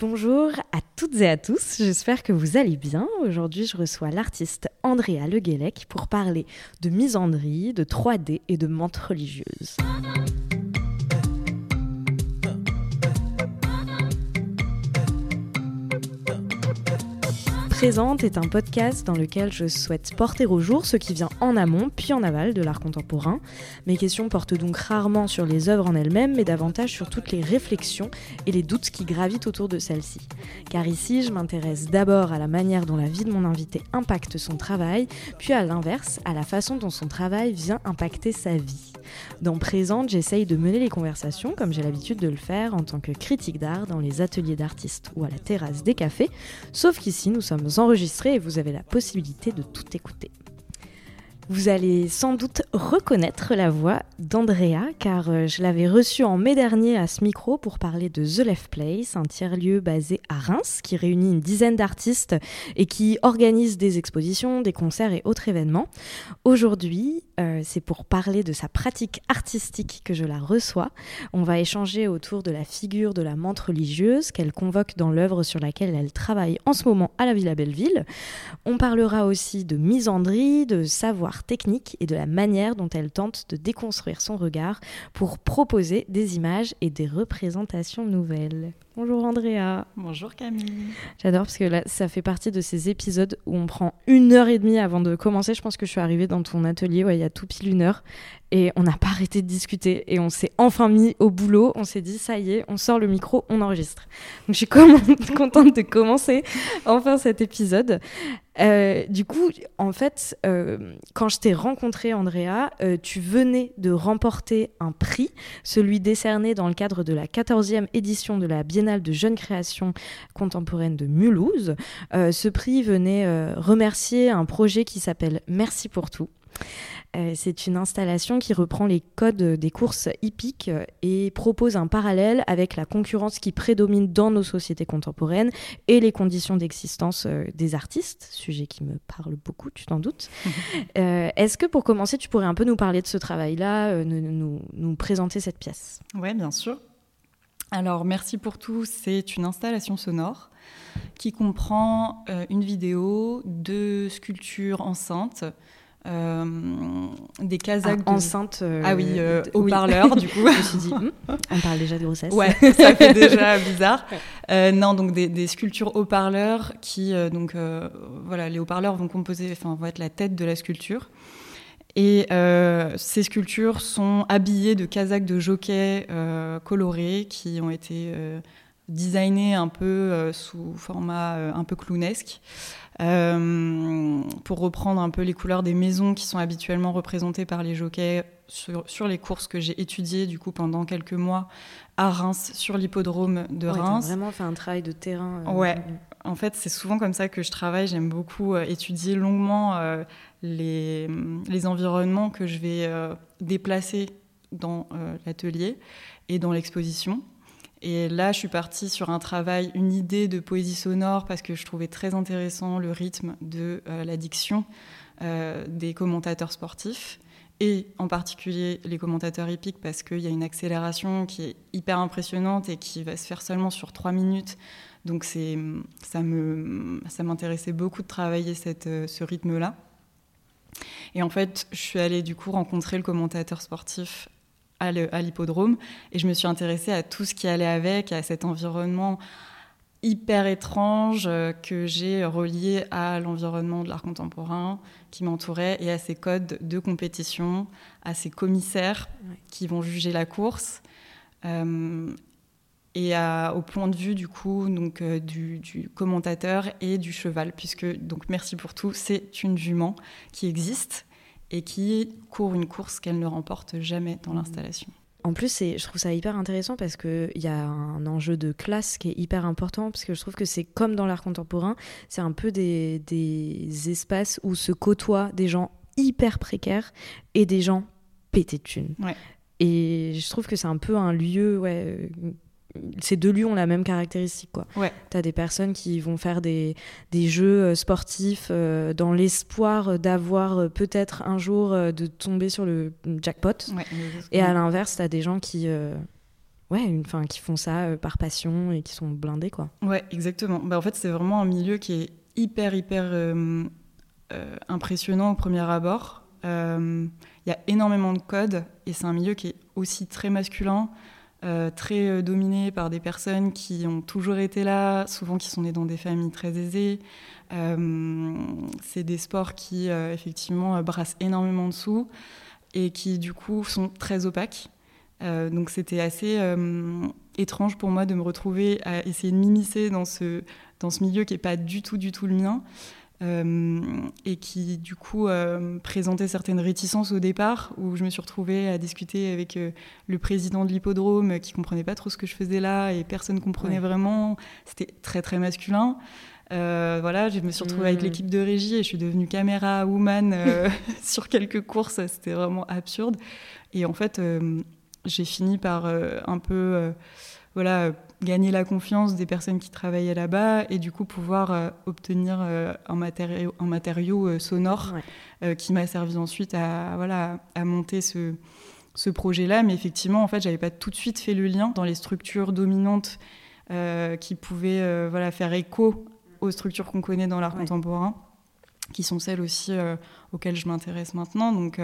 Bonjour à toutes et à tous, j'espère que vous allez bien. Aujourd'hui, je reçois l'artiste Andrea Le Guélec pour parler de misandrie, de 3D et de menthe religieuse. Présente est un podcast dans lequel je souhaite porter au jour ce qui vient en amont puis en aval de l'art contemporain. Mes questions portent donc rarement sur les œuvres en elles-mêmes, mais davantage sur toutes les réflexions et les doutes qui gravitent autour de celles-ci. Car ici, je m'intéresse d'abord à la manière dont la vie de mon invité impacte son travail, puis à l'inverse, à la façon dont son travail vient impacter sa vie. Dans Présente, j'essaye de mener les conversations comme j'ai l'habitude de le faire en tant que critique d'art dans les ateliers d'artistes ou à la terrasse des cafés, sauf qu'ici nous sommes enregistrés et vous avez la possibilité de tout écouter. Vous allez sans doute reconnaître la voix d'Andrea, car euh, je l'avais reçue en mai dernier à ce micro pour parler de The Left Place, un tiers-lieu basé à Reims qui réunit une dizaine d'artistes et qui organise des expositions, des concerts et autres événements. Aujourd'hui, euh, c'est pour parler de sa pratique artistique que je la reçois. On va échanger autour de la figure de la menthe religieuse qu'elle convoque dans l'œuvre sur laquelle elle travaille en ce moment à la Villa Belleville. On parlera aussi de misandrie, de savoir technique et de la manière dont elle tente de déconstruire son regard pour proposer des images et des représentations nouvelles. Bonjour Andrea. Bonjour Camille. J'adore parce que là, ça fait partie de ces épisodes où on prend une heure et demie avant de commencer. Je pense que je suis arrivée dans ton atelier il y a tout pile une heure et on n'a pas arrêté de discuter et on s'est enfin mis au boulot. On s'est dit ça y est, on sort le micro, on enregistre. Donc je suis contente de commencer enfin cet épisode. Euh, du coup, en fait, euh, quand je t'ai rencontré, Andrea, euh, tu venais de remporter un prix, celui décerné dans le cadre de la 14e édition de la Biennale de jeunes créations contemporaines de Mulhouse. ce prix venait remercier un projet qui s'appelle Merci pour tout. Euh, c'est une installation qui reprend les codes des courses hippiques euh, et propose un parallèle avec la concurrence qui prédomine dans nos sociétés contemporaines et les conditions d'existence euh, des artistes, sujet qui me parle beaucoup, tu t'en doutes. Est-ce que pour commencer, tu pourrais un peu nous parler de ce travail-là, nous, nous, présenter cette pièce? Oui, bien sûr. Alors, Merci pour tout, c'est une installation sonore qui comprend une vidéo, deux sculptures enceintes, euh, des casaques ah, enceintes euh, ah oui euh, du coup. Je me suis dit hmm, on parle déjà de grossesse. Ouais ça fait déjà bizarre. Non donc des, sculptures haut-parleurs qui donc voilà les haut-parleurs vont composer enfin vont être la tête de la sculpture et ces sculptures sont habillées de casaques de jockey colorés qui ont été designés un peu sous format un peu clownesque euh, pour reprendre un peu les couleurs des maisons qui sont habituellement représentées par les jockeys sur, les courses que j'ai étudiées du coup pendant quelques mois à Reims sur l'hippodrome de Reims. vraiment fait un travail de terrain. Euh, ouais. En fait, c'est souvent comme ça que je travaille. J'aime beaucoup euh, étudier longuement les, environnements que je vais déplacer dans l'atelier et dans l'exposition. Et là, je suis partie sur un travail, une idée de poésie sonore parce que je trouvais très intéressant le rythme de euh, la diction euh, des commentateurs sportifs et en particulier les commentateurs hippiques parce qu'il y a une accélération qui est hyper impressionnante et qui va se faire seulement sur trois minutes. Donc ça, me, ça m'intéressait beaucoup de travailler cette, euh, ce rythme-là. Et en fait, je suis allée du coup rencontrer le commentateur sportif à l'hippodrome. Et je me suis intéressée à tout ce qui allait avec, à cet environnement hyper étrange euh, que j'ai relié à l'environnement de l'art contemporain qui m'entourait et à ces codes de compétition, à ces commissaires qui vont juger la course. Euh, et au point de vue du coup donc euh, du, du, commentateur et du cheval puisque donc merci pour tout c'est une jument qui existe et qui court une course qu'elle ne remporte jamais dans l'installation. En plus, je trouve ça hyper intéressant parce qu'il y a un enjeu de classe qui est hyper important, parce que je trouve que c'est comme dans l'art contemporain, c'est un peu des, des, espaces où se côtoient des gens hyper précaires et des gens pétés de thunes. Et je trouve que c'est un peu un lieu ouais, ces deux lieux ont la même caractéristique. Quoi. Ouais. Tu as des personnes qui vont faire des, des jeux euh, sportifs euh, dans l'espoir d'avoir euh, peut-être un jour de tomber sur le jackpot. et à l'inverse, tu as des gens qui, ouais, enfin, qui font ça par passion et qui sont blindés, quoi. Ouais, exactement. Bah, en fait, c'est vraiment un milieu qui est hyper, hyper impressionnant au premier abord. Il y a énormément de codes et c'est un milieu qui est aussi très masculin. Euh, très euh, dominé par des personnes qui ont toujours été là, souvent qui sont nées dans des familles très aisées. Euh, c'est des sports qui, effectivement, brassent énormément de sous et qui, du coup, sont très opaques. donc, c'était assez étrange pour moi de me retrouver à essayer de m'immiscer dans ce, dans ce milieu qui n'est pas du tout, du tout le mien. Euh, et qui du coup euh, présentait certaines réticences au départ, où je me suis retrouvée à discuter avec euh, le président de l'hippodrome qui comprenait pas trop ce que je faisais là et personne comprenait vraiment. C'était très très masculin. voilà, je me suis retrouvée avec hmm. l'équipe de régie et je suis devenue caméra woman sur quelques courses. C'était vraiment absurde. Et en fait, j'ai fini par un peu, voilà gagner la confiance des personnes qui travaillaient là-bas et du coup pouvoir euh, obtenir euh, un matériau, un matériau euh, sonore qui m'a servi ensuite à, voilà, à monter ce, ce projet-là. Mais effectivement, en fait, j'avais pas tout de suite fait le lien dans les structures dominantes qui pouvaient voilà, faire écho aux structures qu'on connaît dans l'art contemporain qui sont celles aussi auxquelles je m'intéresse maintenant. Donc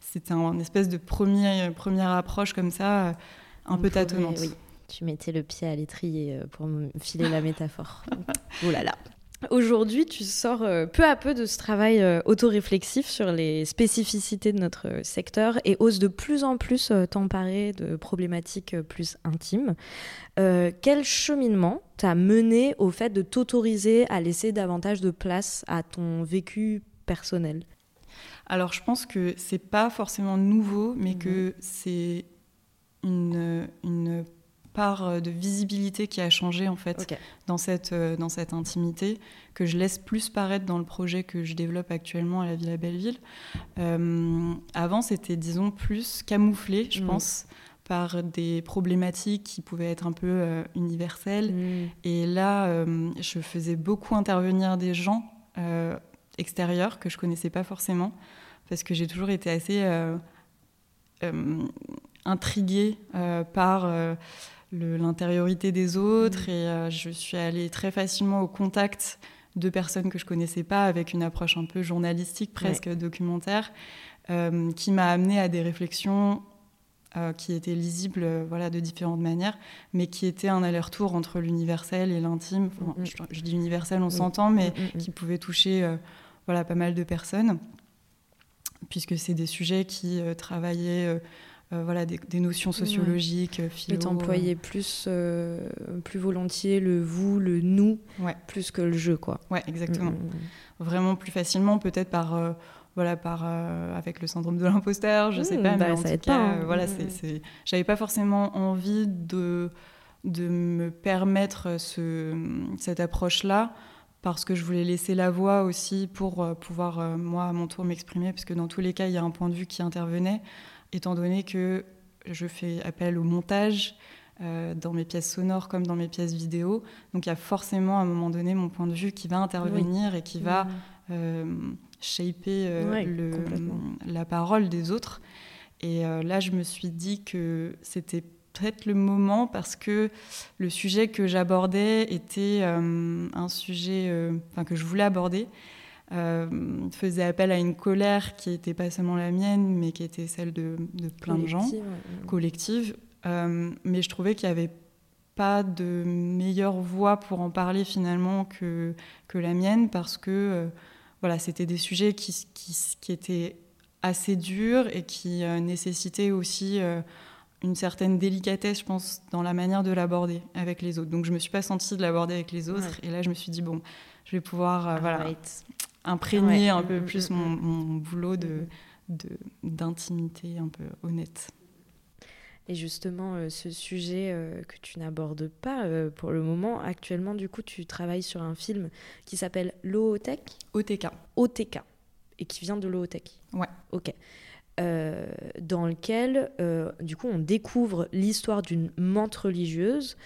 c'était un, espèce de premier, première approche comme ça, un peu tâtonnante. Tu mettais le pied à l'étrier euh, pour me filer la métaphore. oh là là. Aujourd'hui, tu sors euh, peu à peu de ce travail euh, autoréflexif sur les spécificités de notre secteur et oses de plus en plus t'emparer de problématiques plus intimes. quel cheminement t'a mené au fait de t'autoriser à laisser davantage de place à ton vécu personnel? Alors, je pense que c'est pas forcément nouveau, mais mhm. que c'est une, une part euh, de visibilité qui a changé en fait dans, cette, euh, dans cette intimité, que je laisse plus paraître dans le projet que je développe actuellement à la Villa Belleville. Euh, avant, c'était, disons, plus camouflé, je mm. pense, par des problématiques qui pouvaient être un peu universelles. Mm. Et là, je faisais beaucoup intervenir des gens extérieurs que je connaissais pas forcément, parce que j'ai toujours été assez intriguée par l'intériorité des autres mm. et euh, je suis allée très facilement au contact de personnes que je connaissais pas avec une approche un peu journalistique presque documentaire euh, qui m'a amené à des réflexions euh, qui étaient lisibles voilà de différentes manières mais qui étaient un aller-retour entre l'universel et l'intime mm, mm. je, dis universel on s'entend mais qui pouvait toucher voilà pas mal de personnes puisque c'est des sujets qui travaillaient euh, voilà, des, notions sociologiques, ouais. philo. t'employais plus, euh, plus volontiers le vous, le nous, plus que le je, quoi. Ouais, exactement. Mm, mm, mm. Vraiment plus facilement, peut-être par, euh, voilà, par avec le syndrome de l'imposteur, je sais pas, mais bah, en tout cas, hein. voilà, c'est, j'avais pas forcément envie de de me permettre ce, cette approche-là parce que je voulais laisser la voix aussi pour pouvoir, moi, à mon tour, m'exprimer, parce que dans tous les cas, il y a un point de vue qui intervenait étant donné que je fais appel au montage euh, dans mes pièces sonores comme dans mes pièces vidéo. Donc il y a forcément à un moment donné mon point de vue qui va intervenir et qui va euh, shaper euh, le, la parole des autres. Et là, je me suis dit que c'était peut-être le moment parce que le sujet que j'abordais était un sujet enfin que je voulais aborder euh, faisait appel à une colère qui n'était pas seulement la mienne, mais qui était celle de, plein de gens, collective. Euh, mais je trouvais qu'il n'y avait pas de meilleure voie pour en parler finalement que, que la mienne, parce que euh, voilà, c'était des sujets qui, qui, qui, étaient assez durs et qui nécessitaient aussi une certaine délicatesse, je pense, dans la manière de l'aborder avec les autres. Donc je ne me suis pas sentie de l'aborder avec les autres. Et là, je me suis dit, bon, je vais pouvoir voilà, imprégner un peu mm, mm, plus mm, mon, boulot de d'intimité un peu honnête. Et justement, euh, ce sujet euh, que tu n'abordes pas euh, pour le moment, actuellement, du coup, tu travailles sur un film qui s'appelle l'OTEC OTK. OTK. Et qui vient de l'OTEC Ouais. Ok. Euh, dans lequel, euh, du coup, on découvre l'histoire d'une menthe religieuse.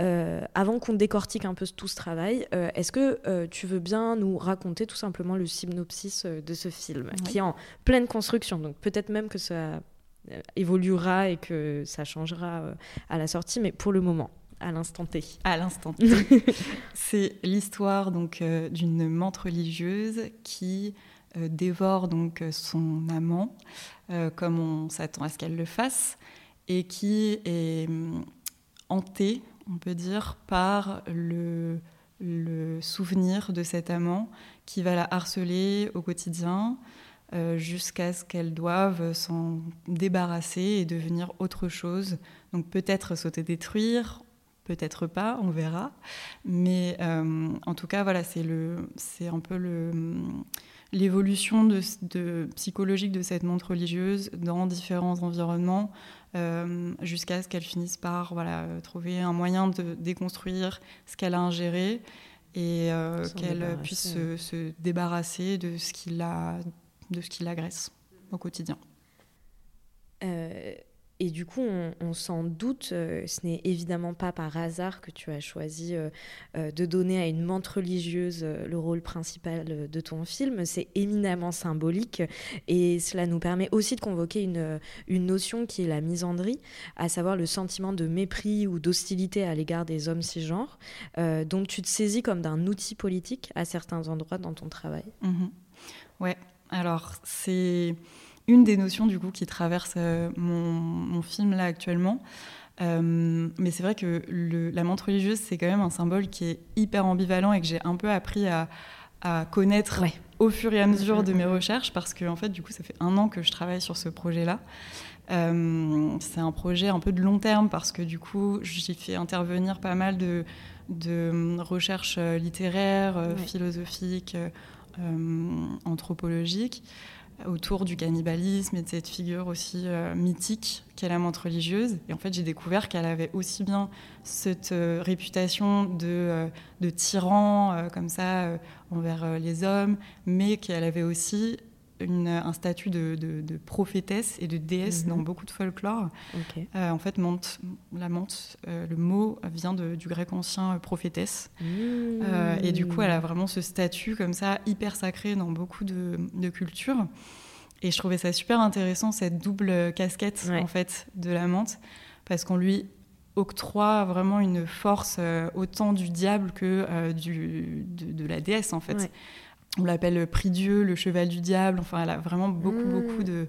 Euh, avant qu'on décortique un peu tout ce travail, est-ce que tu veux bien nous raconter tout simplement le synopsis de ce film, qui est en pleine construction? Donc peut-être même que ça évoluera et que ça changera à la sortie, mais pour le moment, à l'instant T. À l'instant T. c'est l'histoire donc d'une menthe religieuse qui dévore donc son amant, comme on s'attend à ce qu'elle le fasse, et qui est hum, hantée, on peut dire, par le, le souvenir de cet amant qui va la harceler au quotidien euh, jusqu'à ce qu'elle doive s'en débarrasser et devenir autre chose. Donc peut-être sauter détruire, peut-être pas, on verra. Mais euh, en tout cas, voilà, c'est un peu l'évolution de, psychologique de cette montre religieuse dans différents environnements euh, jusqu'à ce qu'elle finisse par voilà, trouver un moyen de déconstruire ce qu'elle a ingéré et euh, qu'elle puisse se, débarrasser de ce qui l'agresse au quotidien. Euh, et du coup, on, s'en doute, euh, ce n'est évidemment pas par hasard que tu as choisi euh, euh, de donner à une menthe religieuse le rôle principal de ton film. C'est éminemment symbolique et cela nous permet aussi de convoquer une, une notion qui est la misandrie, à savoir le sentiment de mépris ou d'hostilité à l'égard des hommes cisgenres. donc tu te saisis comme d'un outil politique à certains endroits dans ton travail. Mmh. Ouais, alors c'est une des notions du coup qui traverse euh, mon, film là actuellement. Euh, mais c'est vrai que la menthe religieuse, c'est quand même un symbole qui est hyper ambivalent et que j'ai un peu appris à, connaître au fur et à mesure de mes recherches parce que en fait, du coup, ça fait un an que je travaille sur ce projet-là. Euh, c'est un projet un peu de long terme parce que du coup, j'ai fait intervenir pas mal de, de recherches littéraires, philosophiques, anthropologiques autour du cannibalisme et de cette figure aussi euh, mythique qu'est la menthe religieuse. Et en fait, j'ai découvert qu'elle avait aussi bien cette euh, réputation de, euh, de tyran comme ça envers les hommes, mais qu'elle avait aussi un statut de, prophétesse et de déesse mhm. dans beaucoup de folklore. Euh, en fait, la menthe, euh, le mot vient du grec ancien euh, prophétesse. Mmh. et du coup, elle a vraiment ce statut comme ça, hyper sacré dans beaucoup de, cultures. Et je trouvais ça super intéressant, cette double casquette en fait de la menthe, parce qu'on lui octroie vraiment une force autant du diable que du, de, la déesse en fait on l'appelle prix Dieu, le cheval du diable. Enfin, elle a vraiment beaucoup, mmh. beaucoup de,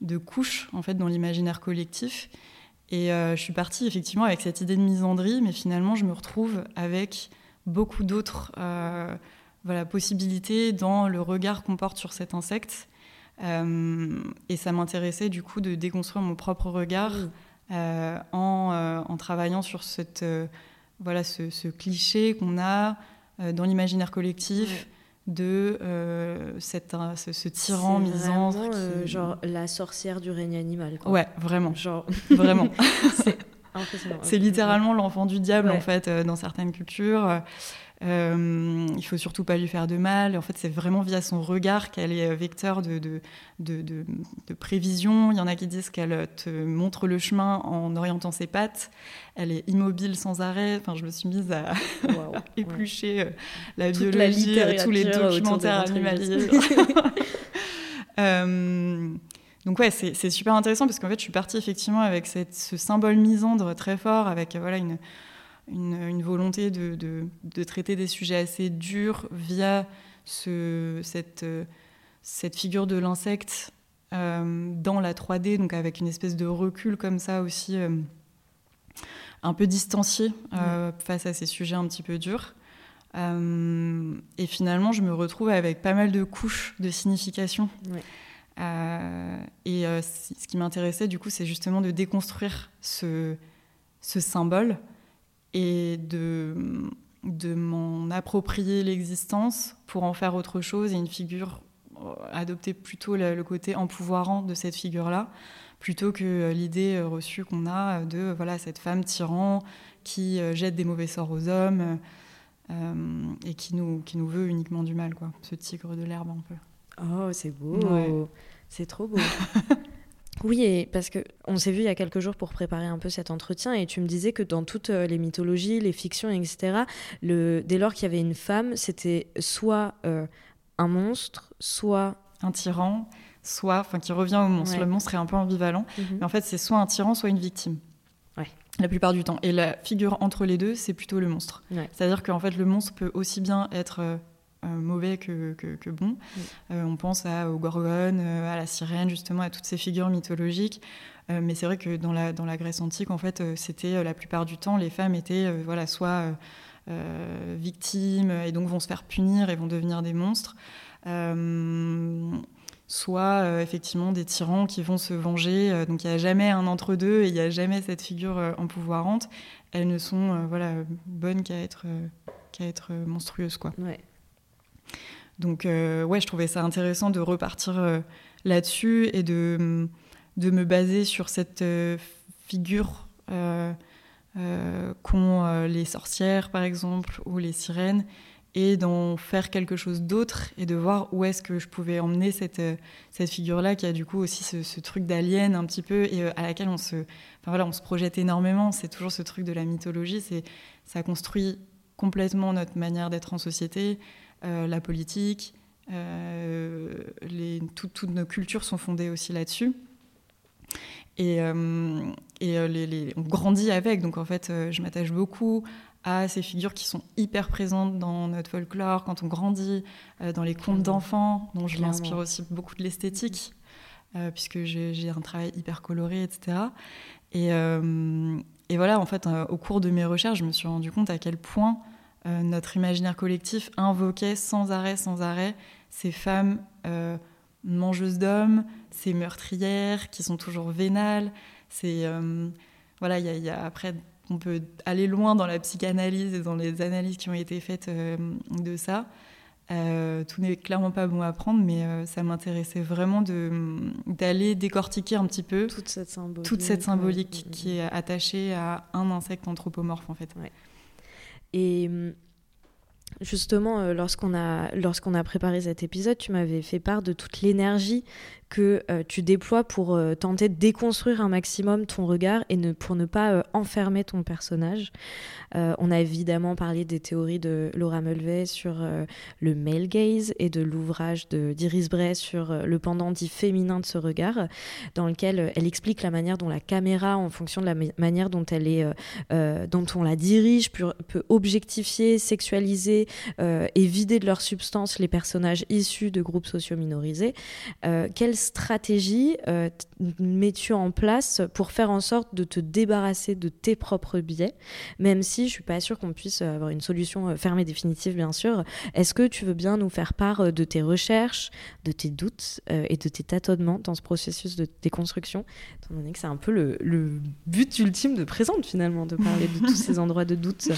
de, couches en fait dans l'imaginaire collectif. Et euh, je suis partie effectivement avec cette idée de misandrie, mais finalement, je me retrouve avec beaucoup d'autres euh, voilà, possibilités dans le regard qu'on porte sur cet insecte. Euh, et ça m'intéressait du coup de déconstruire mon propre regard mmh. en, en, travaillant sur cette, voilà, ce, cliché qu'on a dans l'imaginaire collectif de euh, cette, ce, tyran misandre. Euh, genre la sorcière du règne animal. Quoi. Ouais, vraiment. Genre... Vraiment. c'est littéralement l'enfant du diable, en fait, euh, dans certaines cultures. Euh, il faut surtout pas lui faire de mal. En fait, c'est vraiment via son regard qu'elle est vecteur de, de, de, prévision. Il y en a qui disent qu'elle te montre le chemin en orientant ses pattes. Elle est immobile sans arrêt. Enfin, je me suis mise à, éplucher euh, la biologie, euh, tous les documentaires animaliers. euh, donc ouais, c'est super intéressant parce qu'en fait, je suis partie effectivement avec cette, ce symbole misandre très fort, avec voilà une, une, volonté de, de, traiter des sujets assez durs via ce, cette, cette figure de l'insecte euh, dans la 3D, donc avec une espèce de recul comme ça aussi, euh, un peu distancié euh, face à ces sujets un petit peu durs. et finalement, je me retrouve avec pas mal de couches de signification. et ce qui m'intéressait, du coup, c'est justement de déconstruire ce, ce symbole et de, de m'en approprier l'existence pour en faire autre chose et une figure, euh, adopter plutôt le, côté empouvoirant de cette figure-là, plutôt que euh, l'idée euh, reçue qu'on a de voilà, cette femme tyran qui jette des mauvais sorts aux hommes et qui nous, qui nous veut uniquement du mal, quoi. ce tigre de l'herbe un peu. Oh, c'est beau, c'est trop beau. Oui, parce que on s'est vu il y a quelques jours pour préparer un peu cet entretien et tu me disais que dans toutes euh, les mythologies, les fictions, etc., le, dès lors qu'il y avait une femme, c'était soit euh, un monstre, soit un tyran, soit, enfin qui revient au monstre. Le monstre est un peu ambivalent, mhm. mais en fait c'est soit un tyran, soit une victime. La plupart du temps. Et la figure entre les deux, c'est plutôt le monstre. C'est-à-dire qu'en fait le monstre peut aussi bien être euh, mauvais que, que, bon. Euh, on pense à, au gorgone, à la sirène, justement, à toutes ces figures mythologiques. mais c'est vrai que dans la, dans la Grèce antique, en fait, c'était la plupart du temps, les femmes étaient voilà, soit victimes et donc vont se faire punir et vont devenir des monstres soit euh, effectivement des tyrans qui vont se venger. Euh, donc il n'y a jamais un entre-deux et il n'y a jamais cette figure euh, empouvoirante. Elles ne sont voilà, bonnes qu'à être, qu'à être monstrueuses. Quoi. Donc ouais, je trouvais ça intéressant de repartir là-dessus et de, de me baser sur cette figure qu'ont les sorcières, par exemple, ou les sirènes, et d'en faire quelque chose d'autre et de voir où est-ce que je pouvais emmener cette, euh, cette figure-là qui a du coup aussi ce, truc d'alien un petit peu et euh, à laquelle on se, voilà, on se projette énormément. C'est toujours ce truc de la mythologie, ça construit complètement notre manière d'être en société, euh, la politique, les, toutes nos cultures sont fondées aussi là-dessus. Et, et les, on grandit avec, donc en fait, je m'attache beaucoup à ces figures qui sont hyper présentes dans notre folklore quand on grandit, euh, dans les contes d'enfants, dont je m'inspire aussi beaucoup de l'esthétique, euh, puisque j'ai un travail hyper coloré, etc. Et, euh, et voilà, en fait, au cours de mes recherches, je me suis rendu compte à quel point notre imaginaire collectif invoquait sans arrêt, sans arrêt, ces femmes mangeuses d'hommes, ces meurtrières qui sont toujours vénales. C'est voilà, il y, a après on peut aller loin dans la psychanalyse et dans les analyses qui ont été faites euh, de ça. Euh, tout n'est clairement pas bon à prendre, mais euh, ça m'intéressait vraiment d'aller décortiquer un petit peu toute cette symbolique, toute cette symbolique qui est attachée à un insecte anthropomorphe en fait. Et hum, justement, lorsqu'on a, lorsqu'on a préparé cet épisode, tu m'avais fait part de toute l'énergie que euh, tu déploies pour euh, tenter de déconstruire un maximum ton regard et pour ne pas euh, enfermer ton personnage. on a évidemment parlé des théories de Laura Mulvey sur le male gaze et de l'ouvrage d'Iris Bray sur le pendant dit féminin de ce regard, dans lequel elle explique la manière dont la caméra, en fonction de la manière dont elle est, dont on la dirige, peut, peut objectifier, sexualiser et vider de leur substance les personnages issus de groupes sociaux minorisés. quelle stratégie euh, mets-tu en place pour faire en sorte de te débarrasser de tes propres biais, même si je suis pas sûre qu'on puisse avoir une solution euh, fermée définitive, bien sûr. Est-ce que tu veux bien nous faire part euh, de tes recherches, de tes doutes et de tes tâtonnements dans ce processus de déconstruction, étant donné que c'est un peu le, but ultime de présente finalement, de parler de tous ces endroits de doute?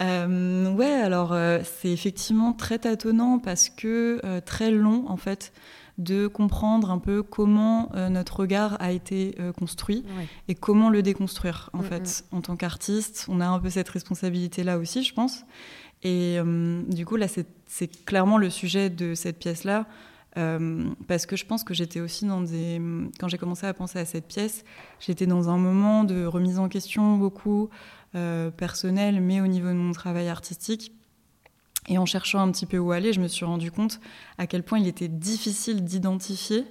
Ouais, alors c'est effectivement très tâtonnant parce que très long en fait de comprendre un peu comment euh, notre regard a été euh, construit et comment le déconstruire. En mm, fait, mm. en tant qu'artiste, on a un peu cette responsabilité-là aussi, je pense. Et euh, du coup, là, c'est clairement le sujet de cette pièce-là. parce que je pense que j'étais aussi dans des. Quand j'ai commencé à penser à cette pièce, j'étais dans un moment de remise en question beaucoup personnel, mais au niveau de mon travail artistique. Et en cherchant un petit peu où aller, je me suis rendu compte à quel point il était difficile d'identifier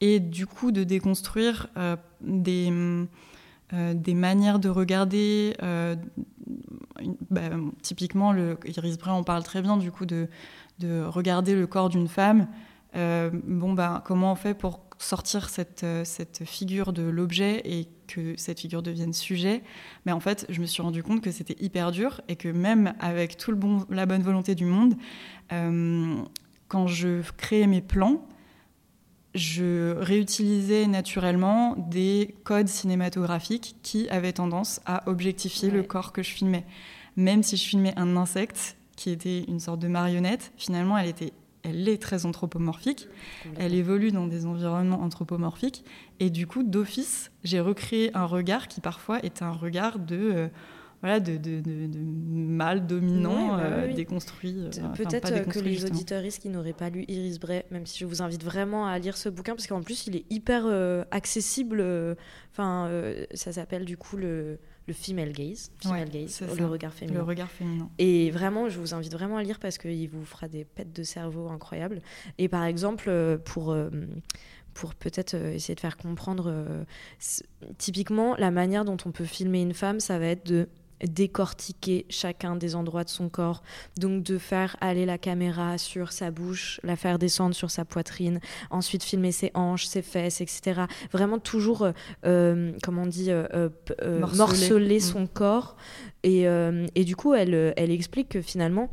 et du coup de déconstruire euh, des, euh, des manières de regarder. Euh, bah, typiquement, Iris Bray en parle très bien du coup de, de regarder le corps d'une femme. bon, bah, comment on fait pour sortir cette, cette figure de l'objet et que cette figure devienne sujet, mais en fait, je me suis rendu compte que c'était hyper dur et que même avec tout le bon, la bonne volonté du monde, euh, quand je créais mes plans, je réutilisais naturellement des codes cinématographiques qui avaient tendance à objectifier le corps que je filmais. Même si je filmais un insecte qui était une sorte de marionnette, finalement, elle était elle est très anthropomorphique, elle évolue dans des environnements anthropomorphiques, et du coup, d'office, j'ai recréé un regard qui parfois est un regard de... Euh, voilà, de, de, de, mâle dominant, bah euh, déconstruit. Euh, peut-être que les auditeuristes qui n'auraient pas lu Iris Bray, même si je vous invite vraiment à lire ce bouquin, parce qu'en plus, il est hyper accessible. Enfin, ça s'appelle du coup le le female gaze, female gaze le regard féminin. Le regard féminin. Et vraiment, je vous invite vraiment à lire parce qu'il vous fera des pètes de cerveau incroyables. Et par exemple, euh, pour, euh, pour peut-être euh, essayer de faire comprendre, typiquement, la manière dont on peut filmer une femme, ça va être de décortiquer chacun des endroits de son corps. Donc de faire aller la caméra sur sa bouche, la faire descendre sur sa poitrine, ensuite filmer ses hanches, ses fesses, etc. Vraiment toujours, euh, euh, comment on dit, euh, euh, Morceler. morceler Mm. son corps. Et, et du coup, elle, elle explique que finalement,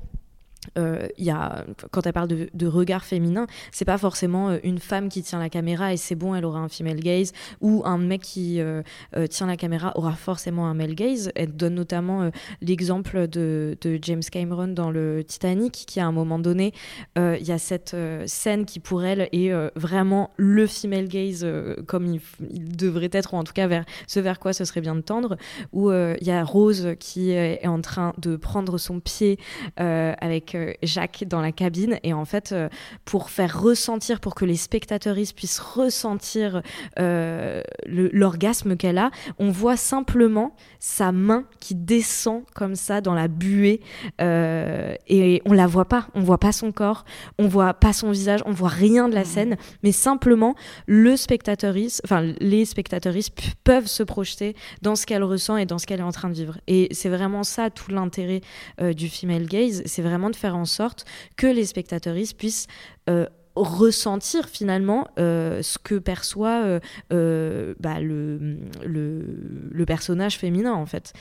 euh, y a, quand elle parle de, de regard féminin, c'est pas forcément euh, une femme qui tient la caméra et c'est bon, elle aura un female gaze, ou un mec qui euh, euh, tient la caméra aura forcément un male gaze. Elle donne notamment l'exemple de, James Cameron dans le Titanic, qui à un moment donné, il y a cette scène qui pour elle est vraiment le female gaze comme il, il devrait être, ou en tout cas vers ce vers quoi ce serait bien de tendre, où il y a Rose qui est en train de prendre son pied euh, avec euh, Jacques dans la cabine. Et en fait euh, pour faire ressentir pour que les spectateuristes puissent ressentir euh, l'orgasme qu'elle a on voit simplement sa main qui descend comme ça dans la buée et on la voit pas. On voit pas son corps. On voit pas son visage. On voit rien de la Mhm. scène. Mais simplement le spectateuriste enfin les spectateuristes p- peuvent se projeter dans ce qu'elle ressent et dans ce qu'elle est en train de vivre. Et c'est vraiment ça tout l'intérêt euh, du female gaze, c'est vraiment de faire en sorte que les spectateuristes puissent euh, ressentir finalement euh, ce que perçoit euh, euh, bah, le, le, le personnage féminin en fait.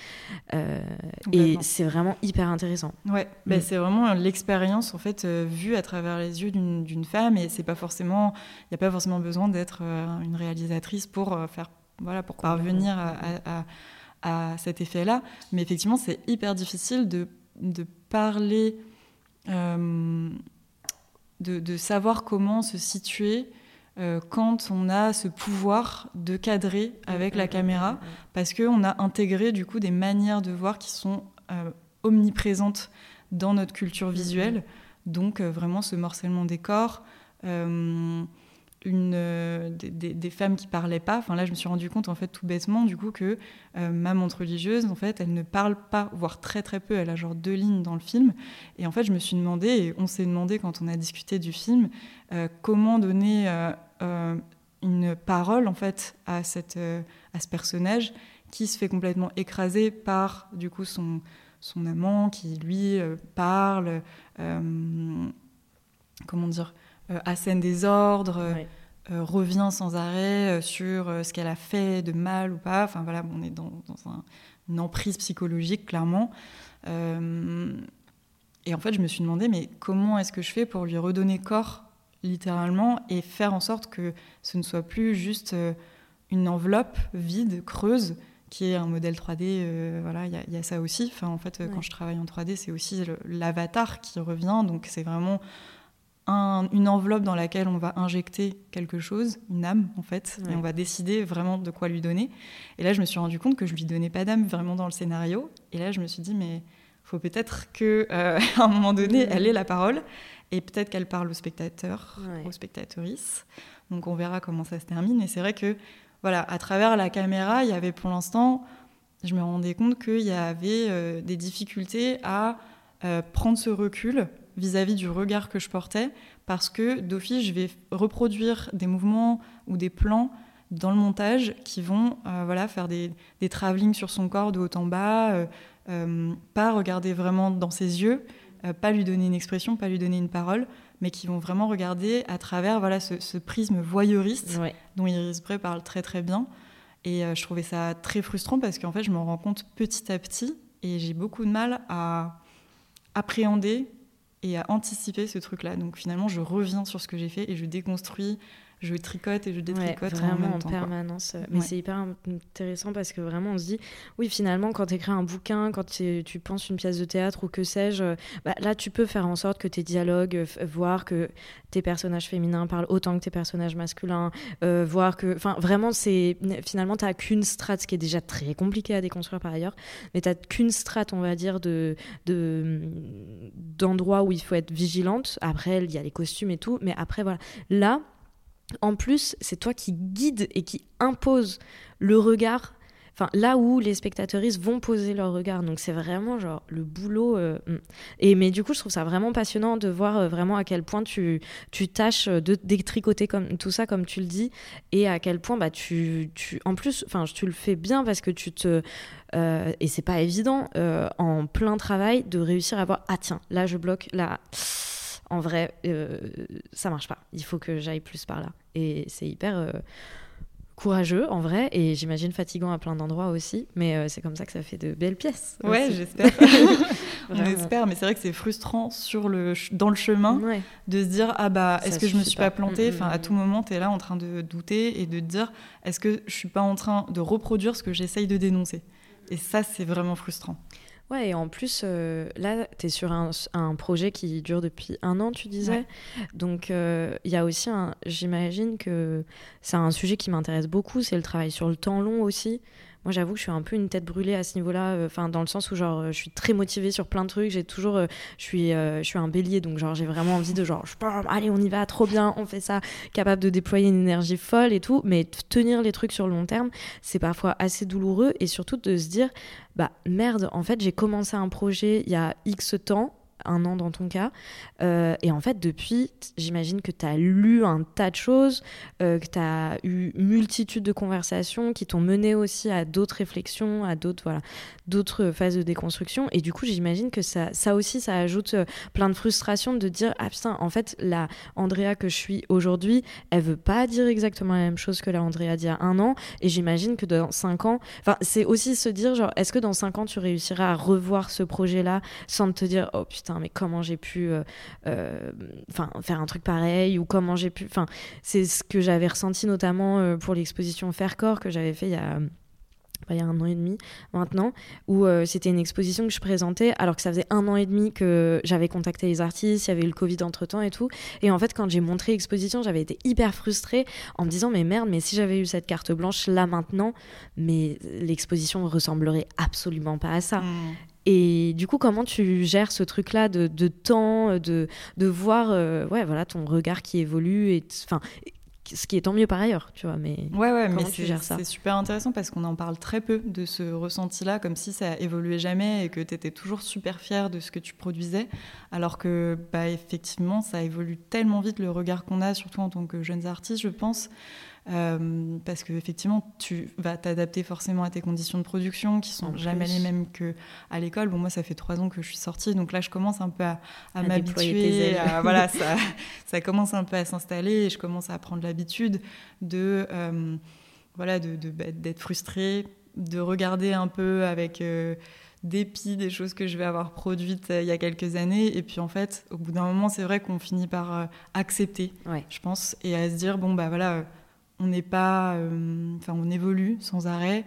Et c'est vraiment hyper intéressant. Ouais, bah, c'est vraiment l'expérience en fait vue à travers les yeux d'une femme et c'est pas forcément, il n'y a pas forcément besoin d'être une réalisatrice pour faire, voilà, pour parvenir à, à- à- à cet effet-là. Mais effectivement, c'est hyper difficile de, de parler, euh, de, de savoir comment se situer. euh, quand on a ce pouvoir de cadrer avec la caméra, parce qu'on a intégré du coup des manières de voir qui sont euh, omniprésentes dans notre culture visuelle. Donc vraiment ce morcellement des corps, une, euh, des, femmes qui parlaient pas. Enfin là, je me suis rendu compte en fait tout bêtement du coup que euh, ma montre religieuse, en fait, elle ne parle pas, voire très très peu. Elle a genre deux lignes dans le film. Et en fait, je me suis demandé, et on s'est demandé quand on a discuté du film, euh, comment donner une parole en fait à cette à ce personnage qui se fait complètement écraser par du coup son son amant qui lui parle comment dire assène des ordres euh, euh, revient sans arrêt euh, sur euh, ce qu'elle a fait de mal ou pas enfin voilà on est dans, dans un- une emprise psychologique clairement Euh, et en fait je me suis demandé mais comment est-ce que je fais pour lui redonner corps littéralement et faire en sorte que ce ne soit plus juste euh, une enveloppe vide creuse qui est un modèle 3D, euh, voilà, il y, a- il y a ça aussi. Enfin, en fait, euh, quand je travaille en 3D, c'est aussi l'avatar qui revient. Donc, c'est vraiment un- une enveloppe dans laquelle on va injecter quelque chose, une âme, en fait, Ouais. et on va décider vraiment de quoi lui donner. Et là, je me suis rendu compte que je lui donnais pas d'âme vraiment dans le scénario. Et là, je me suis dit, mais faut peut-être que euh, à un moment donné, elle ait la parole et peut-être qu'elle parle au spectateur, Ouais. aux spectatrices. Donc, on verra comment ça se termine. Et c'est vrai que voilà, à travers la caméra, il y avait pour l'instant, je me rendais compte qu'il y avait euh, des difficultés à euh, prendre ce recul vis-à-vis du regard que je portais, parce que d'office, je vais reproduire des mouvements ou des plans dans le montage qui vont euh, voilà, faire des, des travelling sur son corps de haut en bas, euh, euh, pas regarder vraiment dans ses yeux, pas lui donner une expression, pas lui donner une parole, mais qui vont vraiment regarder à travers voilà, ce, ce prisme voyeuriste Ouais. dont Iris Bray parle très très bien. Et je trouvais ça très frustrant parce qu'en fait, je m'en rends compte petit à petit et j'ai beaucoup de mal à appréhender et à anticiper ce truc-là. Donc finalement, je reviens sur ce que j'ai fait et je déconstruis, je tricote et je Ouais, détricote en vraiment en quoi. permanence. Mais Ouais. c'est hyper intéressant parce que vraiment on se dit, oui finalement quand tu écris un bouquin, quand tu penses une pièce de théâtre ou que sais-je, euh, bah, là tu peux faire en sorte que tes dialogues, euh, f- voir que tes personnages féminins parlent autant que tes personnages masculins, euh, voir que, enfin vraiment c'est finalement t'as qu'une strate, ce qui est déjà très compliqué à déconstruire par ailleurs, mais t'as qu'une strate on va dire de de- d'endroits où il faut être vigilante. Après il y a les costumes et tout, mais après voilà là en plus, c'est toi qui guide et qui impose le regard. enfin là où les spectateuristes vont poser leur regard. Donc c'est vraiment genre le boulot. Euh, mm. et mais du coup, je trouve ça vraiment passionnant de voir euh, vraiment à quel point tu tu tâches de détricoter comme tout ça comme tu le dis et à quel point bah tu tu en plus enfin tu le fais bien parce que tu te euh, et c'est pas évident en plein travail de réussir à voir ah tiens là je bloque là en vrai ça marche pas. Il faut que j'aille plus par là. Et c'est hyper courageux en vrai et j'imagine fatigant à plein d'endroits aussi mais euh, c'est comme ça que ça fait de belles pièces ouais j'espère. On espère mais c'est vrai que c'est frustrant sur le dans le chemin de se dire ah bah est-ce que je me suis pas, plantée mm, mm, enfin à mm, tout moment tu es là en train de douter et de te dire est-ce que je suis pas en train de reproduire ce que j'essaye de dénoncer? Et ça c'est vraiment frustrant Ouais, et en plus, euh, là, tu es sur un, un, projet qui dure depuis un an, tu disais. Donc, euh, il y a aussi un. J'imagine que c'est un sujet qui m'intéresse beaucoup, c'est le travail sur le temps long aussi. Moi, j'avoue que je suis un peu une tête brûlée à ce niveau-là, euh, dans le sens où genre je suis très motivée sur plein de trucs. J'ai toujours, je suis, je suis un bélier, donc genre j'ai vraiment envie de genre, allez, on y va, trop bien, on fait ça, capable de déployer une énergie folle et tout. Mais tenir les trucs sur le long terme, c'est parfois assez douloureux et surtout de se dire, bah merde, en fait j'ai commencé un projet il y a X temps un an dans ton cas. Euh, et en fait, depuis, j'imagine que tu as lu un tas de choses, euh, que tu as eu multitude de conversations qui t'ont mené aussi à d'autres réflexions, à d'autres voilà, d'autres phases de déconstruction. Et du coup, j'imagine que ça, ça aussi, ça ajoute euh, plein de frustration de dire Ah putain, en fait, la Andrea que je suis aujourd'hui, elle veut pas dire exactement la même chose que la Andrea d'il y a un an. Et j'imagine que dans cinq ans, c'est aussi se dire genre, est-ce que dans cinq ans, tu réussiras à revoir ce projet-là sans te dire Oh putain, mais comment j'ai pu euh, euh, faire un truc pareil ou comment j'ai pu. Enfin, c'est ce que j'avais ressenti notamment euh, pour l'exposition Faire Corps que j'avais fait il y a un an et demi maintenant, où c'était une exposition que je présentais, alors que ça faisait un an et demi que j'avais contacté les artistes, il y avait eu le Covid entre temps et tout. Et en fait, quand j'ai montré l'exposition, j'avais été hyper frustrée en me disant, mais merde, mais si j'avais eu cette carte blanche là maintenant, mais l'exposition ressemblerait absolument pas à ça. Mmh. Et du coup, comment tu gères ce truc-là de, de, temps, de, de voir euh, ouais, voilà, ton regard qui évolue et enfin ce qui est tant mieux par ailleurs, tu vois. Mais ouais, ouais, mais tu gères ça? C'est super intéressant parce qu'on en parle très peu de ce ressenti-là, comme si ça évoluait jamais et que tu étais toujours super fier de ce que tu produisais, alors que bah, effectivement, ça évolue tellement vite le regard qu'on a, surtout en tant que jeunes artistes, je pense. Euh, parce que effectivement, tu vas t'adapter forcément à tes conditions de production qui sont jamais les mêmes que à l'école. Bon, moi, ça fait trois ans que je suis sortie, donc là, je commence un peu à, m'habituer. voilà, ça, ça commence un peu à s'installer et je commence à prendre l'habitude de, euh, voilà, de, bah, d'être frustrée, de regarder un peu avec euh, dépit des choses que je vais avoir produites il y a quelques années. Et puis en fait, au bout d'un moment, c'est vrai qu'on finit par accepter, je pense, et à se dire bon bah voilà, on n'est pas, euh, enfin, on évolue sans arrêt.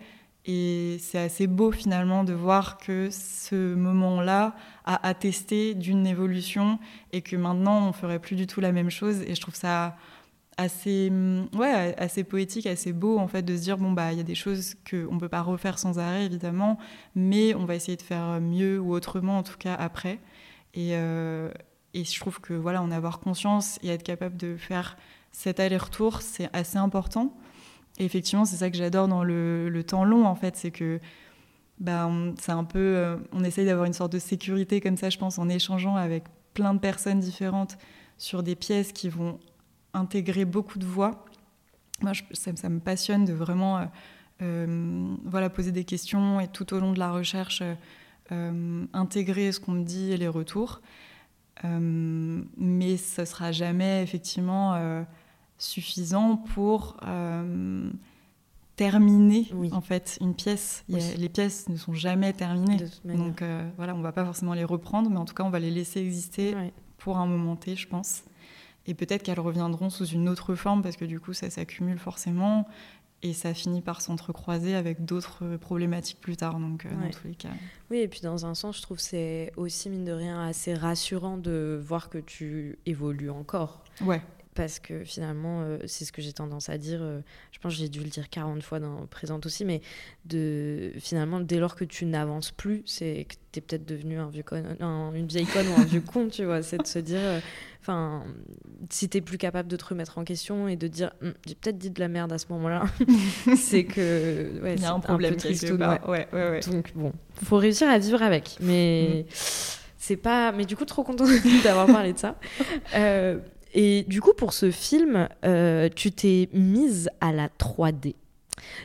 Et c'est assez beau finalement de voir que ce moment-là a attesté d'une évolution et que maintenant on ferait plus du tout la même chose. Et je trouve ça assez, ouais, assez poétique, assez beau en fait de se dire bon bah il y a des choses qu'on ne peut pas refaire sans arrêt évidemment, mais on va essayer de faire mieux ou autrement en tout cas après. Et, euh, et je trouve que voilà en avoir conscience et être capable de faire cet aller-retour, c'est assez important. Et effectivement, c'est ça que j'adore dans le, temps long, en fait, c'est que bah, c'est un peu, euh, on essaye d'avoir une sorte de sécurité comme ça, je pense, en échangeant avec plein de personnes différentes sur des pièces qui vont intégrer beaucoup de voix. Moi, ça, me passionne de vraiment euh, euh, voilà, poser des questions et tout au long de la recherche intégrer ce qu'on me dit et les retours. mais ce sera jamais effectivement suffisant pour euh, terminer en fait une pièce. les pièces ne sont jamais terminées, donc euh, voilà, on va pas forcément les reprendre, mais en tout cas on va les laisser exister pour un moment T, je pense. Et peut-être qu'elles reviendront sous une autre forme parce que du coup ça s'accumule forcément et ça finit par s'entrecroiser avec d'autres problématiques plus tard. Donc, euh, dans tous les cas. Oui, et puis dans un sens, je trouve c'est aussi, mine de rien, assez rassurant de voir que tu évolues encore. Ouais parce que finalement, euh, c'est ce que j'ai tendance à dire, euh, je pense que j'ai dû le dire 40 fois dans Présente aussi, mais de, finalement, dès lors que tu n'avances plus, c'est que tu es peut-être devenu un vieux con, une vieille conne ou un vieux con, tu vois, c'est de se dire, euh, enfin, si t'es plus capable de te remettre en question et de dire Hum, j'ai peut-être dit de la merde à ce moment-là, c'est que ouais, Il y c'est a un problème part. Ouais, ouais, ouais. Donc bon, faut réussir à vivre avec. Mais Mm. c'est pas. Mais du coup, trop contente d'avoir parlé de ça. Euh, et du coup, pour ce film, euh, tu t'es mise à la 3D.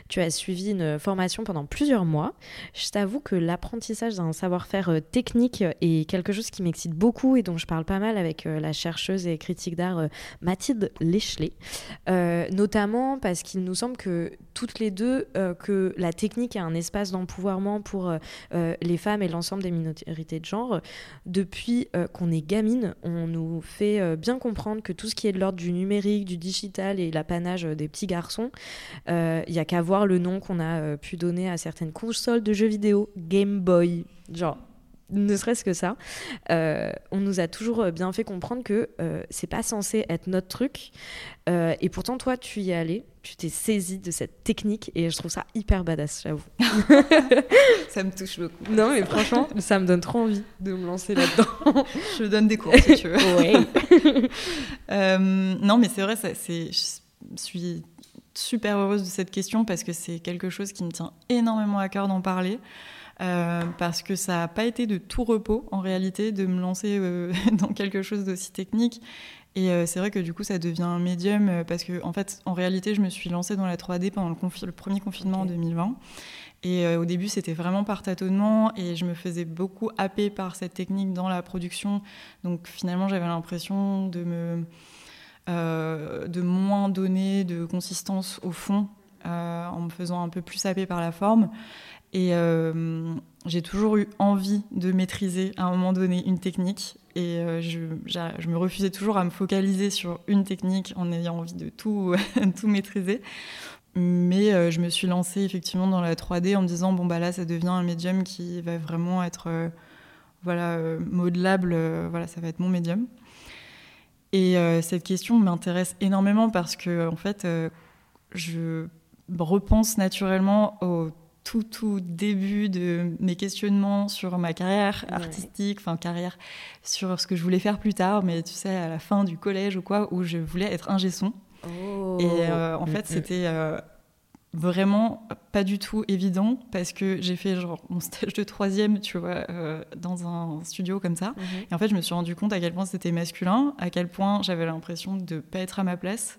Tu as suivi une formation pendant plusieurs mois. Je t'avoue que l'apprentissage d'un savoir-faire euh, technique est quelque chose qui m'excite beaucoup et dont je parle pas mal avec euh, la chercheuse et critique d'art euh, Mathilde Lechelet. Euh, notamment parce qu'il nous semble que toutes les deux, euh, que la technique est un espace d'empouvoirment pour euh, euh, les femmes et l'ensemble des minorités de genre. Depuis euh, qu'on est gamine, on nous fait euh, bien comprendre que tout ce qui est de l'ordre du numérique, du digital et l'apanage euh, des petits garçons, il n'y a qu'à voir le nom qu'on a euh, pu donner à certaines consoles de jeux vidéo, Game Boy, genre ne serait-ce que ça, euh, on nous a toujours euh, bien fait comprendre que euh, c'est pas censé être notre truc. Euh, et pourtant, toi, tu y es allé, tu t'es saisi de cette technique et je trouve ça hyper badass, j'avoue. Ça me touche beaucoup. Non, mais franchement, ça me donne trop envie de me lancer là-dedans. Je donne des cours si tu veux. non, mais c'est vrai, ça, c'est, je suis super heureuse de cette question parce que c'est quelque chose qui me tient énormément à cœur d'en parler. Euh, parce que ça n'a pas été de tout repos en réalité de me lancer euh, dans quelque chose d'aussi technique. Et euh, c'est vrai que du coup ça devient un médium parce que en fait en réalité je me suis lancée dans la 3D pendant le, confi- le premier confinement en 2020. Et au début c'était vraiment par tâtonnement et je me faisais beaucoup happer par cette technique dans la production. Donc finalement j'avais l'impression de me de moins donner de consistance au fond euh, en me faisant un peu plus happer par la forme. Et euh, j'ai toujours eu envie de maîtriser à un moment donné une technique. Et euh, je, me refusais toujours à me focaliser sur une technique en ayant envie de tout, tout maîtriser. Mais euh, je me suis lancée effectivement dans la 3D en me disant bon bah là ça devient un médium qui va vraiment être euh, voilà euh, modelable, euh, voilà ça va être mon médium. Et euh, cette question m'intéresse énormément parce que en fait euh, je repense naturellement au tout tout début de mes questionnements sur ma carrière artistique, enfin carrière sur ce que je voulais faire plus tard, mais tu sais à la fin du collège ou quoi où je voulais être ingé son. Oh. Et euh, en Mm, fait, mm. c'était euh, vraiment pas du tout évident parce que j'ai fait genre mon stage de troisième, tu vois, euh, dans un studio comme ça. Mhm. Et en fait, je me suis rendu compte à quel point c'était masculin, à quel point j'avais l'impression de pas être à ma place.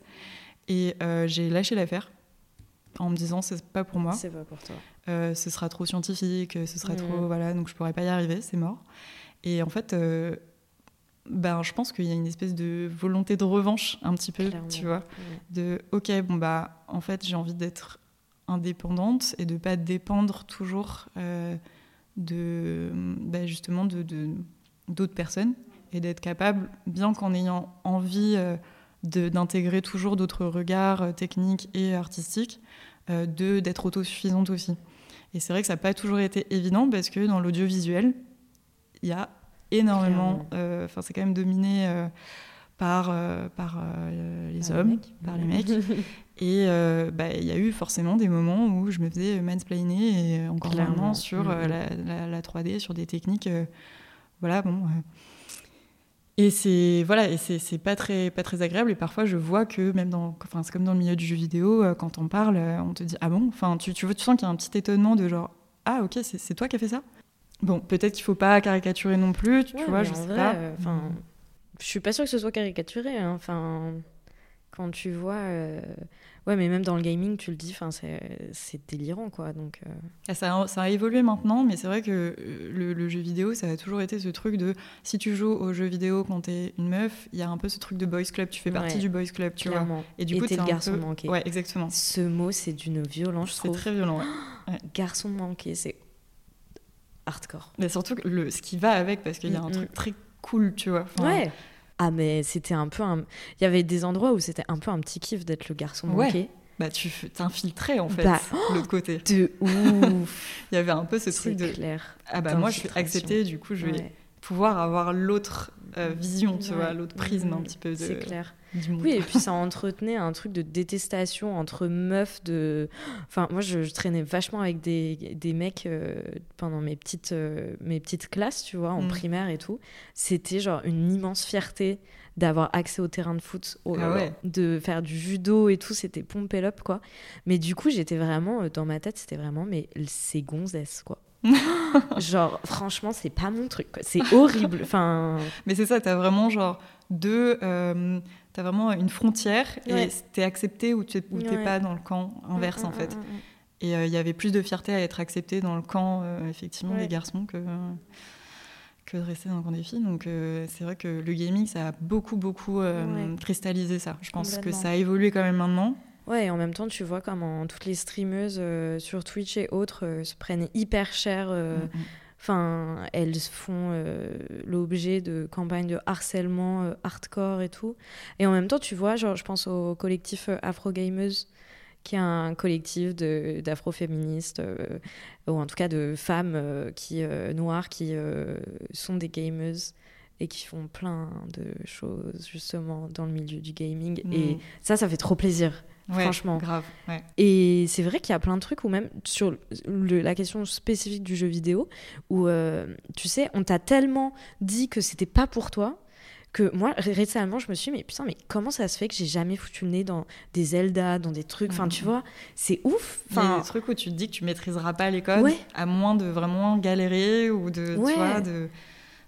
Et euh, j'ai lâché l'affaire en me disant c'est pas pour moi, C'est pas pour toi. Euh, ce sera trop scientifique, ce sera Mhm. trop voilà, donc je pourrais pas y arriver, c'est mort. Et en fait, ben je pense qu'il y a une espèce de volonté de revanche un petit peu, Clairement. tu vois de ok bon bah en fait j'ai envie d'être indépendante et de pas dépendre toujours euh, de bah, justement de d'autres personnes et d'être capable bien qu'en ayant envie euh, d'intégrer toujours d'autres regards euh, techniques et artistiques euh, de d'être autosuffisante aussi. Et c'est vrai que ça n'a pas toujours été évident parce que dans l'audiovisuel il y a énormément enfin c'est quand même dominé par, euh, par euh, les hommes, par les mecs. Et euh, bah, il y a eu forcément des moments où je me faisais mansplainer et encore Clairement. maintenant sur euh, Mhm. la, la- la 3D, sur des techniques. euh, voilà, bon. euh. Et c'est voilà, et c'est c'est pas très pas très agréable. Et parfois, je vois que même dans, enfin, c'est comme dans le milieu du jeu vidéo, euh, quand on parle, euh, on te dit ah bon? Enfin, tu tu, sens qu'il y a un petit étonnement de genre ah ok, c'est toi qui as fait ça? Bon, peut-être qu'il faut pas caricaturer non plus, tu Ouais, vois, je sais vrai, pas. euh, Enfin, je suis pas sûre que ce soit caricaturé. hein. Quand tu vois, euh, ouais, mais même dans le gaming, tu le dis. C'est c'est délirant, quoi. Donc, euh, Ah, Ça a, ça a évolué maintenant, mais c'est vrai que euh, le, le jeu vidéo, ça a toujours été ce truc de si tu joues au jeu vidéo quand t'es une meuf, il y a un peu ce truc de boys club, tu fais partie du boys club, tu vois. clairement. Et du coup, t'es le garçon peu- manqué. Ouais, exactement. Ce mot, c'est d'une violence, je C'est trouve. très violent. ouais. Garçon manqué, c'est hardcore. Mais surtout le, ce qui va avec, parce qu'il y a un Mm, truc très cool, tu vois. Enfin, ouais. Ah, mais c'était un peu un. Il y avait des endroits où c'était un peu un petit kiff d'être le garçon Ouais. manqué. Bah, tu t'infiltrais en fait Bah, l'autre côté. De ouf. Il y avait un peu ce truc de clair. ah bah moi je suis acceptée, du coup je vais pouvoir avoir l'autre vision, tu vois, l'autre prisme un petit peu de, C'est clair. Oui, et puis ça entretenait un truc de détestation entre meufs de... Enfin, moi, je, je traînais vachement avec des, des mecs euh, pendant mes petites, euh, mes petites classes, tu vois, en Mm. primaire et tout. C'était genre une immense fierté d'avoir accès au terrain de foot, au- Ah ouais. de faire du judo et tout, c'était pompe up, quoi. Mais du coup, j'étais vraiment, euh, dans ma tête, c'était vraiment, mais c'est gonzesse, quoi. genre, franchement, c'est pas mon truc. C'est horrible. Enfin, Mais c'est ça, t'as vraiment genre deux. euh, t'as vraiment une frontière Ouais. et t'es accepté ou t'es ou t'es Ouais. pas dans le camp inverse mm, en mm, fait. mm. Et euh, il y avait plus de fierté à être accepté dans le camp, euh, effectivement, Ouais. des garçons que, que de rester dans le camp des filles. Donc euh, c'est vrai que le gaming, ça a beaucoup, beaucoup cristallisé ça. Je pense que ça a évolué quand même maintenant. Ouais, et en même temps, tu vois comment toutes les streameuses euh, sur Twitch et autres euh, se prennent hyper cher. euh, Mm, mm. Enfin, elles font euh, l'objet de campagnes de harcèlement euh, hardcore et tout. Et en même temps, tu vois, genre, je pense au collectif euh, Afro Gameuse, qui est un collectif d'afroféministes, euh, ou en tout cas de femmes qui, noires qui sont des gameuses et qui font plein de choses justement dans le milieu du gaming. Et Mm. ça, ça fait trop plaisir. Ouais, franchement. Grave, ouais. Et c'est vrai qu'il y a plein de trucs, ou même sur le- la question spécifique du jeu vidéo, où euh, tu sais, on t'a tellement dit que c'était pas pour toi que moi ré- récemment je me suis dit, mais putain mais comment ça se fait que j'ai jamais foutu le nez dans des Zelda dans des trucs enfin Mhm. tu vois c'est ouf enfin des trucs où tu te dis que tu maîtriseras pas les codes, Ouais. à moins de vraiment galérer ou de, Ouais. tu vois, de,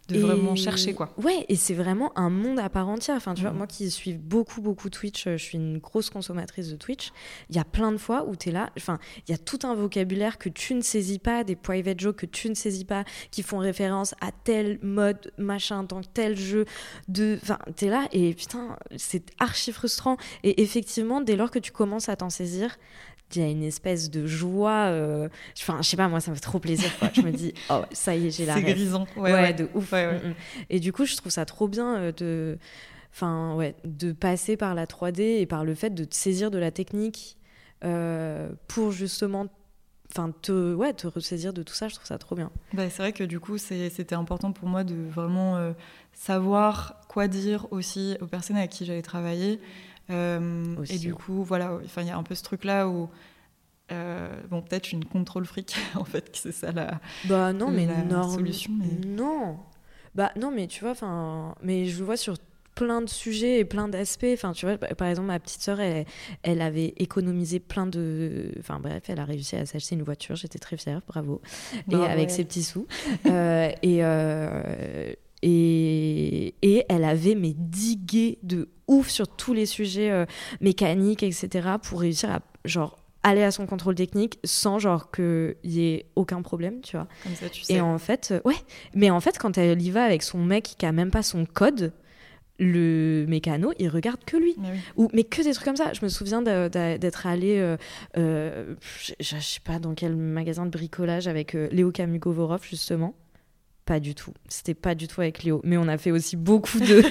de Et- vraiment chercher quoi. Ouais, et c'est vraiment un monde à part entière. Enfin, tu vois, Mhm. moi qui suis beaucoup, beaucoup Twitch, euh, je suis une grosse consommatrice de Twitch. Il y a plein de fois où tu es là. Enfin, il y a tout un vocabulaire que tu ne saisis pas, des private jokes que tu ne saisis pas, qui font référence à tel mode, machin, dans tel jeu. De... Enfin, tu es là et putain, c'est archi frustrant. Et effectivement, dès lors que tu commences à t'en saisir, il y a une espèce de joie. euh, Enfin, je sais pas, moi, ça me fait trop plaisir. quoi. Je me dis, oh, ça y est, j'ai la C'est grisant. Ouais, Ouais, ouais. de ouf. Ouais. Mm, mm. Et du coup, je trouve ça trop bien euh, de, enfin, ouais, de passer par la 3D et par le fait de te saisir de la technique euh, pour justement, enfin, te, ouais, te ressaisir de tout ça. Je trouve ça trop bien. Bah, c'est vrai que du coup, c'était important pour moi de vraiment euh, savoir quoi dire aussi aux personnes avec qui j'allais travailler. Euh, et du coup, voilà, il y a un peu ce truc-là où, euh, bon, peut-être une contrôle fric, en fait, que c'est ça la. Bah non, mais La solution, mais- Non. Bah non, mais tu vois, enfin, mais je le vois sur plein de sujets et plein d'aspects. Enfin, tu vois, par exemple, ma petite sœur, elle, elle avait économisé plein de. Enfin, bref, elle a réussi à s'acheter une voiture. J'étais très fière, bravo. et Bravo, avec ses petits sous. Euh, et, euh, et, et elle avait mais digué de ouf sur tous les sujets euh, mécaniques, etc. pour réussir à genre aller à son contrôle technique sans genre qu'il y ait aucun problème, tu vois. Comme ça, tu sais. Et en fait, euh, ouais, mais en fait, quand elle y va avec son mec qui a même pas son code, le mécano, il regarde que lui. Mais oui. Ou, mais que des trucs comme ça. Je me souviens d'être allée, euh, euh, je, je sais pas dans quel magasin de bricolage avec euh, Léo Kamugovorov, justement. Pas du tout. C'était pas du tout avec Léo. Mais on a fait aussi beaucoup de,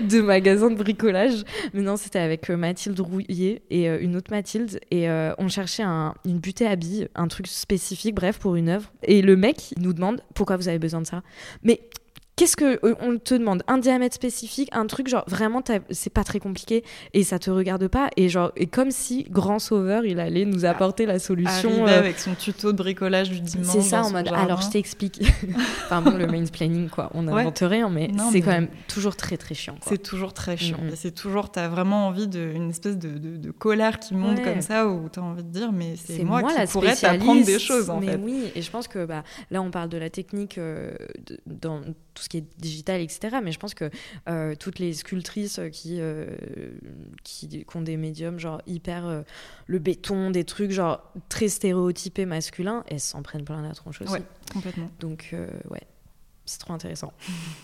de magasins de bricolage. Mais non, c'était avec euh, Mathilde Rouillet et euh, une autre Mathilde. Et euh, on cherchait un- une butée à billes, un truc spécifique, bref, pour une œuvre. Et le mec il nous demande pourquoi vous avez besoin de ça? Mais qu'est-ce que euh, on te demande Un diamètre spécifique, un truc genre vraiment, c'est pas très compliqué et ça te regarde pas. Et genre, et comme si grand sauveur, il allait nous apporter la solution. Euh, avec son tuto de bricolage du dimanche. c'est ça en mode jardin. alors je t'explique. enfin bon, le mansplaining quoi, on Ouais. n'invente rien, mais c'est mais- quand même toujours très très chiant. C'est toujours très chiant. Mm, mm. C'est toujours, t'as vraiment envie d'une espèce de, de, de colère qui monte Ouais. comme ça, où t'as envie de dire, mais c'est moi, moi, qui la pourrais t'apprendre des choses, en mais fait. oui, et je pense que bah, là, on parle de la technique euh, dans tout ce qui est digital, etc. Mais je pense que euh, toutes les sculptrices qui, euh, qui, qui ont des médiums, genre hyper euh, le béton, des trucs genre très stéréotypés masculins, elles s'en prennent plein la tronche aussi. Ouais. Complètement. Donc, euh, ouais, c'est trop intéressant.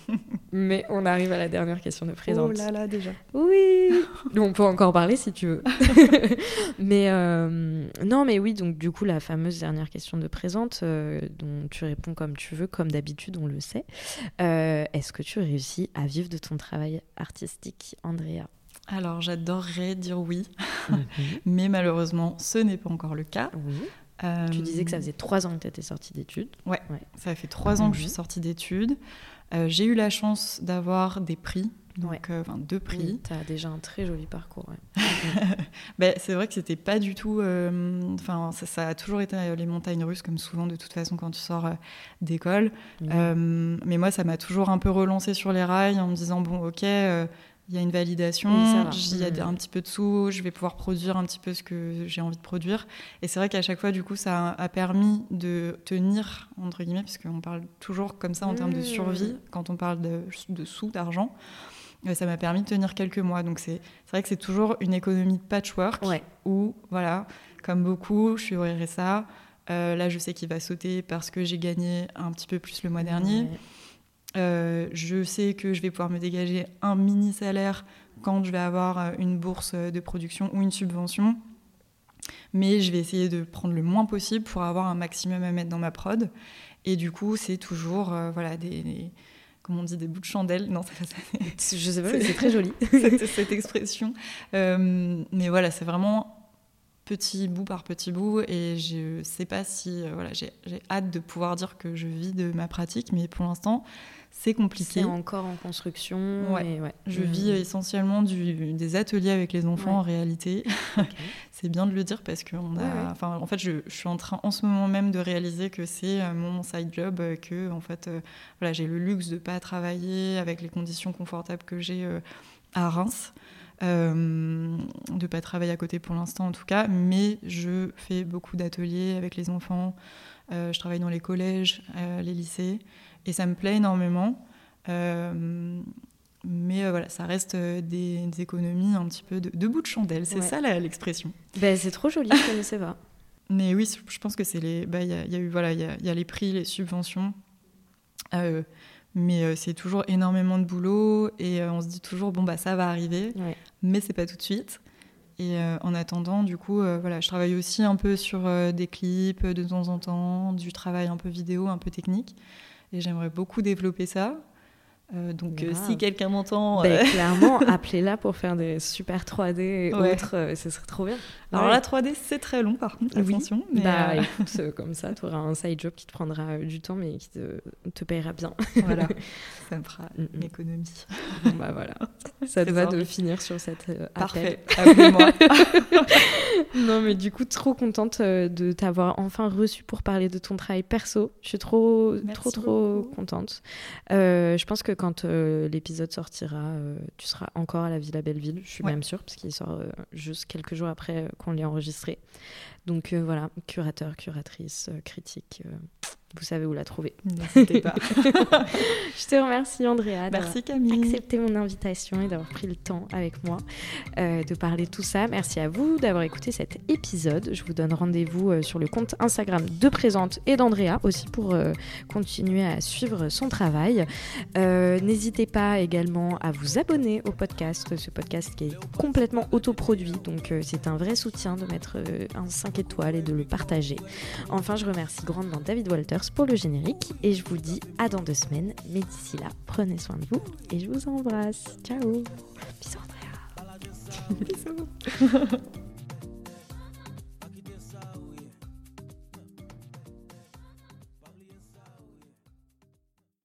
Mais on arrive à la dernière question de présente. Oh là là, déjà. Oui, on peut encore parler si tu veux. mais euh, non, mais oui, donc du coup, la fameuse dernière question de présente, euh, dont tu réponds comme tu veux, comme d'habitude, on le sait. Euh, Est-ce que tu réussis à vivre de ton travail artistique, Andrea? Alors, j'adorerais dire oui, mais malheureusement, ce n'est pas encore le cas. Oui. Tu disais que ça faisait trois ans que tu étais sortie d'études. Ouais, ça fait trois ans que je suis Mhm. sortie d'études. Euh, j'ai eu la chance d'avoir des prix, donc Ouais. euh, enfin deux prix. Oui, tu as déjà un très joli parcours. ouais. Ben, c'est vrai que c'était pas du tout. euh, ça, ça a toujours été euh, les montagnes russes, comme souvent de toute façon quand tu sors euh, d'école. Euh, mais moi, ça m'a toujours un peu relancé sur les rails en me disant bon, ok, euh, il y a une validation, Oui, il y a un petit peu de sous, je vais pouvoir produire un petit peu ce que j'ai envie de produire. Et c'est vrai qu'à chaque fois, du coup, ça a, permis de tenir entre guillemets, puisqu'on parle toujours comme ça en termes de Mhm. survie quand on parle de, de sous, d'argent. Euh, Ça m'a permis de tenir quelques mois. Donc c'est vrai que c'est toujours une économie de patchwork Ouais. où, voilà, comme beaucoup, je suis au RSA. Euh, là, je sais qu'il va sauter parce que j'ai gagné un petit peu plus le mois dernier. Euh, je sais que je vais pouvoir me dégager un mini salaire quand je vais avoir euh, une bourse de production ou une subvention. Mais je vais essayer de prendre le moins possible pour avoir un maximum à mettre dans ma prod. Et du coup, c'est toujours euh, voilà, des, des- comment on dit, des bouts de chandelle. Non, ça. Je sais pas, mais c'est très joli. cette, cette expression. Euh, mais voilà, c'est vraiment petit bout par petit bout et je sais pas si euh, voilà j'ai j'ai hâte de pouvoir dire que je vis de ma pratique mais pour l'instant c'est compliqué C'est encore en construction. Ouais. et ouais. je Mhm. vis essentiellement du, des ateliers avec les enfants Ouais. en réalité c'est bien de le dire parce que on a enfin en fait je, je suis en train en ce moment même de réaliser que c'est euh, mon side job euh, que en fait euh, voilà j'ai le luxe de pas travailler avec les conditions confortables que j'ai euh, à Reims euh, de pas travailler à côté pour l'instant en tout cas mais je fais beaucoup d'ateliers avec les enfants Euh, je travaille dans les collèges euh, les lycées et ça me plaît énormément Euh, mais euh, voilà, ça reste euh, des, des économies un petit peu de, de bout de chandelle, c'est Ouais. ça l'expression. Ben, c'est trop joli, je connaissais pas. Mais oui, je pense que c'est les. bah, Il y, a, il y a eu voilà, il y a, y a les prix, les subventions, Euh, mais euh, c'est toujours énormément de boulot et euh, on se dit toujours bon bah ça va arriver, Ouais. mais c'est pas tout de suite. Et en attendant, du coup, voilà, je travaille aussi un peu sur des clips de temps en temps, du travail un peu vidéo, un peu technique, et j'aimerais beaucoup développer ça. Euh, donc euh, si quelqu'un m'entend, Ben, euh, clairement, appelez-la pour faire des super 3D et Ouais. autres, ce serait trop bien. Alors Ouais. la 3D, c'est très long par contre, Oui. attention. Mais bah écoute, comme ça, tu auras un side job qui te prendra du temps mais qui te, te payera bien. voilà, ça me fera Mm, mm. une économie. Bon, bah voilà, ça te va de finir sur cette euh, appel. Parfait, appelez-moi. Non mais du coup, trop contente de t'avoir enfin reçu pour parler de ton travail perso. Je suis trop, Merci trop, trop contente. Euh, je pense que quand euh, l'épisode sortira, euh, tu seras encore à la Villa Belleville. Je suis Ouais. même sûre parce qu'il sort euh, juste quelques jours après qu'on l'ait enregistré. Donc euh, voilà, curateur, curatrice, euh, critique. euh, vous savez où la trouver. N'hésitez pas. Je te remercie Andrea. Merci Camille. accepté mon invitation et d'avoir pris le temps avec moi euh, de parler de tout ça. Merci à vous d'avoir écouté cet épisode. Je vous donne rendez-vous sur le compte Instagram de Présente et d'Andrea aussi pour continuer à suivre son travail. N'hésitez pas également à vous abonner au podcast, ce podcast qui est complètement autoproduit, donc c'est un vrai soutien de mettre un 5 étoiles et de le partager. Enfin, je remercie grandement David Walters pour le générique et je vous dis à dans deux semaines. Mais d'ici là, prenez soin de vous et je vous embrasse. Ciao. Bisous Andrea. Bisous.